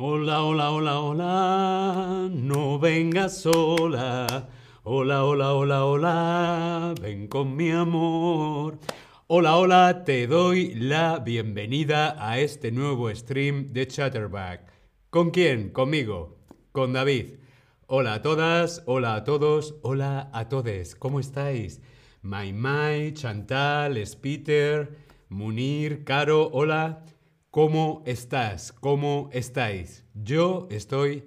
Hola, hola, hola, hola, no vengas sola. Hola, hola, hola, hola, ven con mi amor. Hola, hola, te doy la bienvenida a este nuevo stream de Chatterback. ¿Con quién? Conmigo, con David. Hola a todas, hola a todos, hola a todes. ¿Cómo estáis? Mai Mai, Chantal, Peter, Munir, Caro, hola. ¿Cómo estás? ¿Cómo estáis? Yo estoy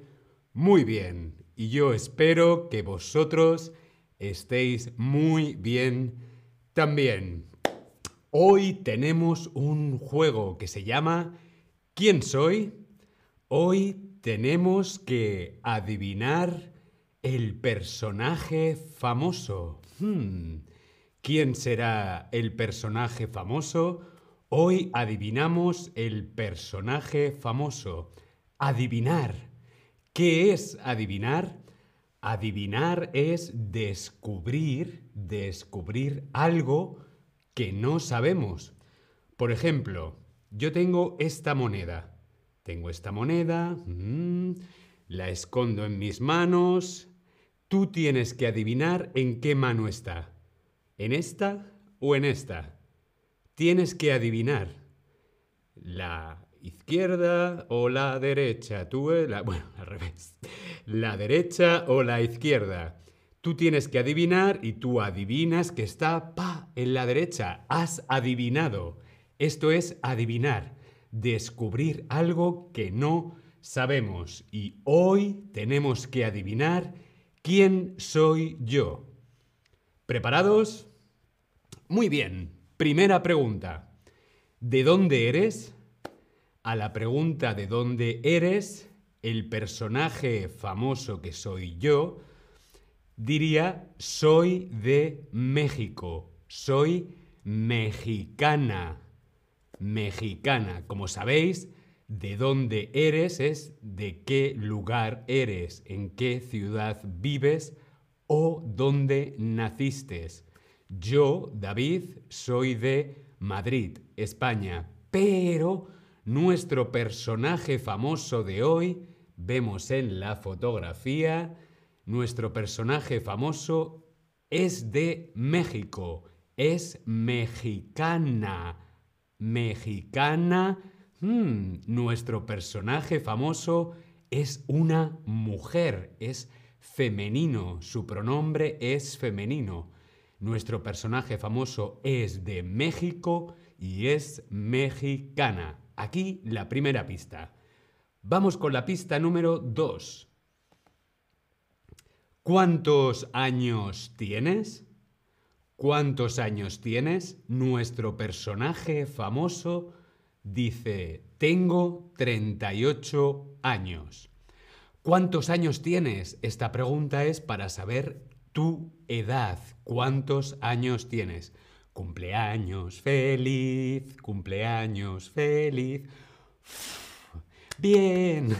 muy bien y yo espero que vosotros estéis muy bien también. Hoy tenemos un juego que se llama ¿Quién soy? Hoy tenemos que adivinar el personaje famoso. Hmm, ¿Quién será el personaje famoso? Hoy adivinamos el personaje famoso. Adivinar. ¿Qué es adivinar? Adivinar es descubrir, descubrir algo que no sabemos. Por ejemplo, yo tengo esta moneda. Tengo esta moneda, mm, la escondo en mis manos. Tú tienes que adivinar en qué mano está. ¿En esta o en esta? Tienes que adivinar la izquierda o la derecha. Tú, eh, la, bueno, al revés. La derecha o la izquierda. Tú tienes que adivinar y tú adivinas que está pa en la derecha. Has adivinado. Esto es adivinar, descubrir algo que no sabemos. Y hoy tenemos que adivinar quién soy yo. ¿Preparados? Muy bien. Primera pregunta. ¿De dónde eres? A la pregunta de dónde eres, el personaje famoso que soy yo, diría soy de México, soy mexicana, mexicana. Como sabéis, de dónde eres es de qué lugar eres, en qué ciudad vives o dónde naciste. Yo, David, soy de Madrid, España, pero nuestro personaje famoso de hoy, vemos en la fotografía, nuestro personaje famoso es de México, es mexicana, mexicana. Hmm, nuestro personaje famoso es una mujer, es femenino, su pronombre es femenino. Nuestro personaje famoso es de México y es mexicana. Aquí la primera pista. Vamos con la pista número 2. ¿Cuántos años tienes? ¿Cuántos años tienes? Nuestro personaje famoso dice, tengo 38 años. ¿Cuántos años tienes? Esta pregunta es para saber tu edad. ¿Cuántos años tienes? Cumpleaños feliz, cumpleaños feliz. Bien,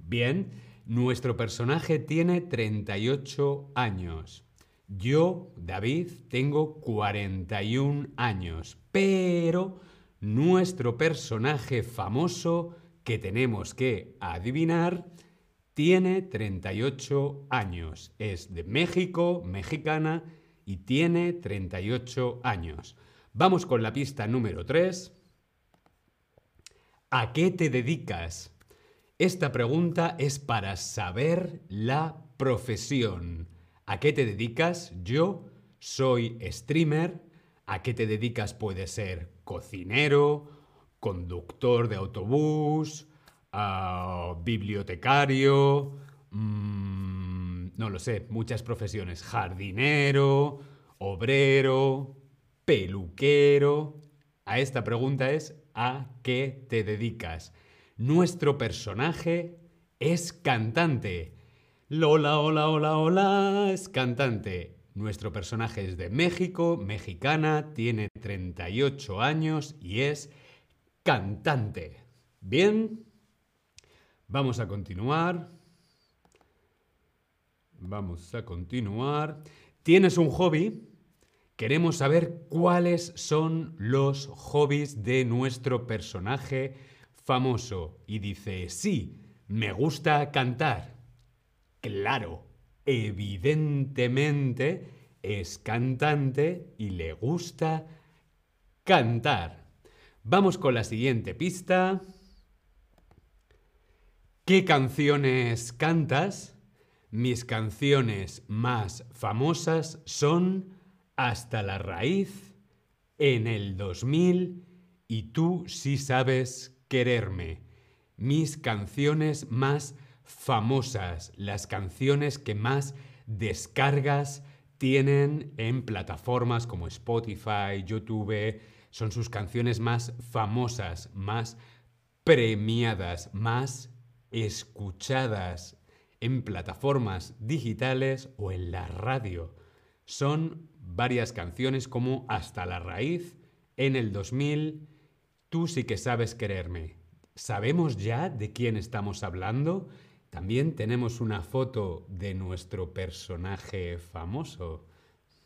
bien, nuestro personaje tiene 38 años. Yo, David, tengo 41 años, pero nuestro personaje famoso que tenemos que adivinar tiene 38 años. Es de México, mexicana, y tiene 38 años. Vamos con la pista número 3. ¿A qué te dedicas? Esta pregunta es para saber la profesión. ¿A qué te dedicas? Yo soy streamer. ¿A qué te dedicas? Puede ser cocinero, conductor de autobús, bibliotecario, mm, no lo sé, muchas profesiones, jardinero, obrero, peluquero. A esta pregunta es ¿a qué te dedicas? Nuestro personaje es cantante. Lola, hola, hola, hola, es cantante. Nuestro personaje es de México, mexicana, tiene 38 años y es cantante. ¿Bien? Vamos a continuar. Vamos a continuar. ¿Tienes un hobby? Queremos saber cuáles son los hobbies de nuestro personaje famoso. Y dice, sí, me gusta cantar. Claro, evidentemente es cantante y le gusta cantar. Vamos con la siguiente pista. ¿Qué canciones cantas? Mis canciones más famosas son Hasta la raíz, En el 2000 y Tú sí sabes quererme. Mis canciones más famosas, las canciones que más descargas tienen en plataformas como Spotify, YouTube, son sus canciones más famosas, más premiadas, más escuchadas en plataformas digitales o en la radio. Son varias canciones como Hasta la raíz, en el 2000, Tú sí que sabes quererme. ¿Sabemos ya de quién estamos hablando? También tenemos una foto de nuestro personaje famoso.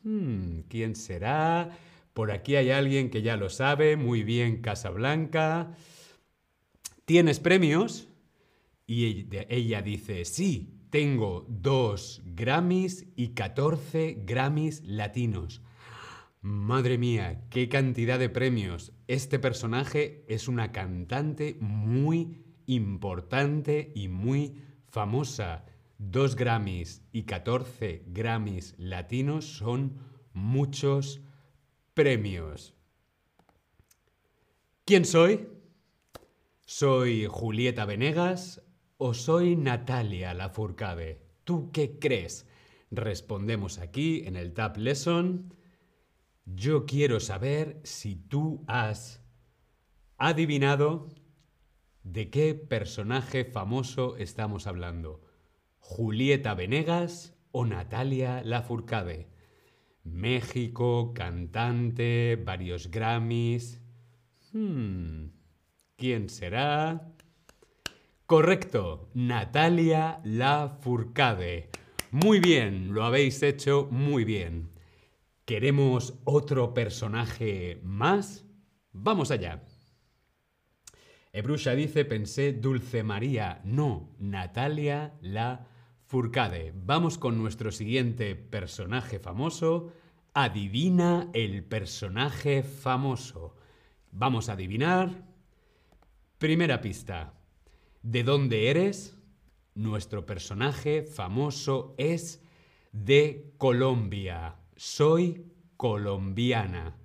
Hmm, ¿Quién será? Por aquí hay alguien que ya lo sabe. Muy bien, Casablanca. ¿Tienes premios? Y ella dice, sí, tengo dos Grammys y 14 Grammys latinos. Madre mía, qué cantidad de premios. Este personaje es una cantante muy importante y muy famosa. Dos Grammys y 14 Grammys latinos son muchos premios. ¿Quién soy? ¿Soy Julieta Venegas o soy Natalia Lafourcade? ¿Tú qué crees? Respondemos aquí en el Tab Lesson. Yo quiero saber si tú has adivinado de qué personaje famoso estamos hablando. ¿Julieta Venegas o Natalia Lafourcade? México, cantante, varios Grammys. Hmm, ¿Quién será? Correcto, Natalia Lafourcade. Muy bien, lo habéis hecho muy bien. ¿Queremos otro personaje más? Vamos allá. Ebrusha dice, pensé Dulce María. No, Natalia la Furcade. Vamos con nuestro siguiente personaje famoso. Adivina el personaje famoso. Vamos a adivinar. Primera pista. ¿De dónde eres? Nuestro personaje famoso es de Colombia. Soy colombiana.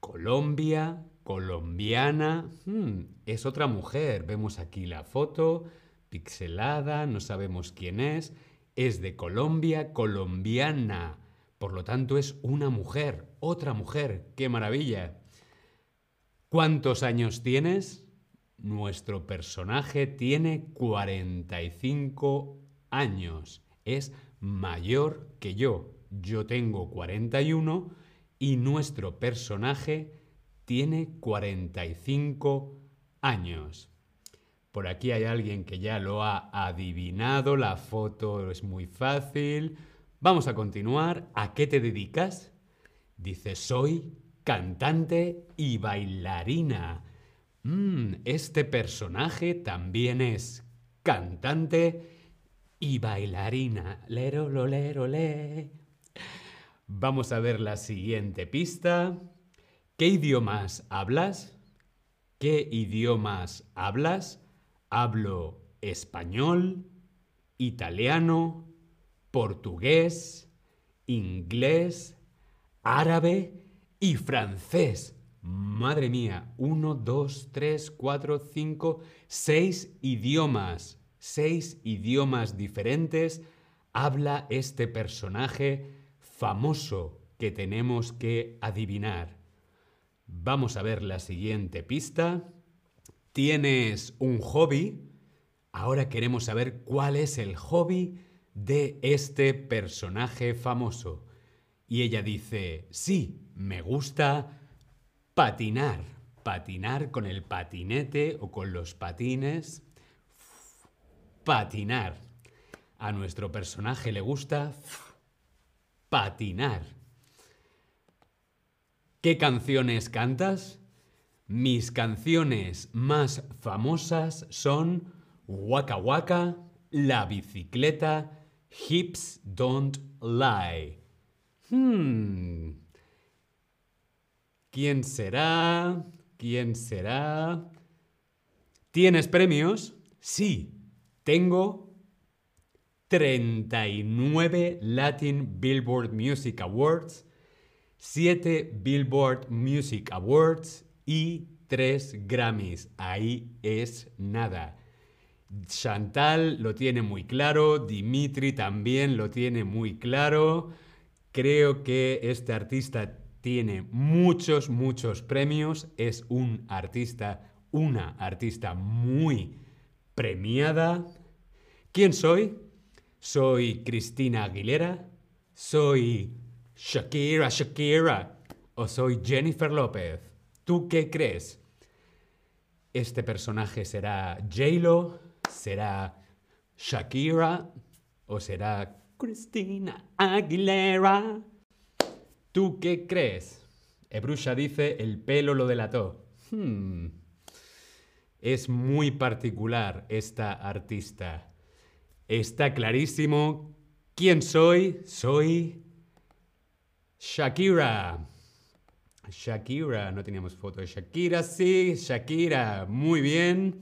Colombia, colombiana. Hmm, es otra mujer. Vemos aquí la foto, pixelada, no sabemos quién es. Es de Colombia, colombiana. Por lo tanto, es una mujer, otra mujer. ¡Qué maravilla! ¿Cuántos años tienes? Nuestro personaje tiene 45 años. Es mayor que yo. Yo tengo 41 y nuestro personaje tiene 45 años. Por aquí hay alguien que ya lo ha adivinado, la foto es muy fácil. Vamos a continuar. ¿A qué te dedicas? Dice, soy cantante y bailarina. Mm, este personaje también es cantante y bailarina. Lero, lero, le. Vamos a ver la siguiente pista. ¿Qué idiomas hablas? ¿Qué idiomas hablas? Hablo español, italiano, portugués, inglés, árabe y francés. Madre mía, uno, dos, tres, cuatro, cinco, seis idiomas. Seis idiomas diferentes habla este personaje famoso que tenemos que adivinar. Vamos a ver la siguiente pista. ¿Tienes un hobby? Ahora queremos saber cuál es el hobby de este personaje famoso. Y ella dice, sí, me gusta patinar. Patinar con el patinete o con los patines. Patinar. A nuestro personaje le gusta patinar. ¿Qué canciones cantas? Mis canciones más famosas son Waka Waka, La Bicicleta, Hips Don't Lie. Hmm. ¿Quién será? ¿Quién será? ¿Tienes premios? Sí, tengo 39 Latin Billboard Music Awards, 7 Billboard Music Awards y 3 Grammys. Ahí es nada. Chantal lo tiene muy claro, Dimitri también lo tiene muy claro. Creo que este artista tiene muchos, muchos premios. Es un artista, una artista muy premiada. ¿Quién soy? Soy Cristina Aguilera. Soy Shakira Shakira. O soy Jennifer López. ¿Tú qué crees? ¿Este personaje será j ¿Será Shakira? ¿O será Cristina Aguilera? ¿Tú qué crees? Ebrusha dice, el pelo lo delató. Hmm. Es muy particular esta artista. Está clarísimo. ¿Quién soy? Soy Shakira. Shakira, no teníamos foto de Shakira, sí, Shakira, muy bien.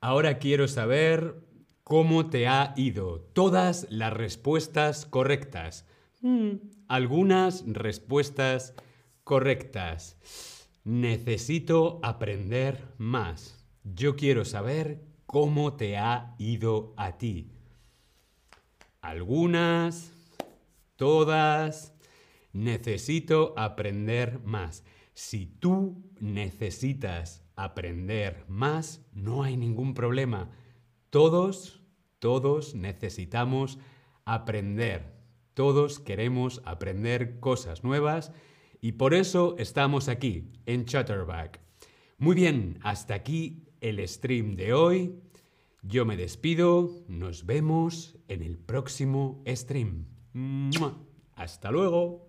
Ahora quiero saber cómo te ha ido. Todas las respuestas correctas. Hmm, algunas respuestas correctas. Necesito aprender más. Yo quiero saber cómo te ha ido a ti. Algunas, todas. Necesito aprender más. Si tú necesitas aprender más, no hay ningún problema. Todos, todos necesitamos aprender. Todos queremos aprender cosas nuevas y por eso estamos aquí, en Chatterback. Muy bien, hasta aquí el stream de hoy. Yo me despido, nos vemos en el próximo stream. Hasta luego.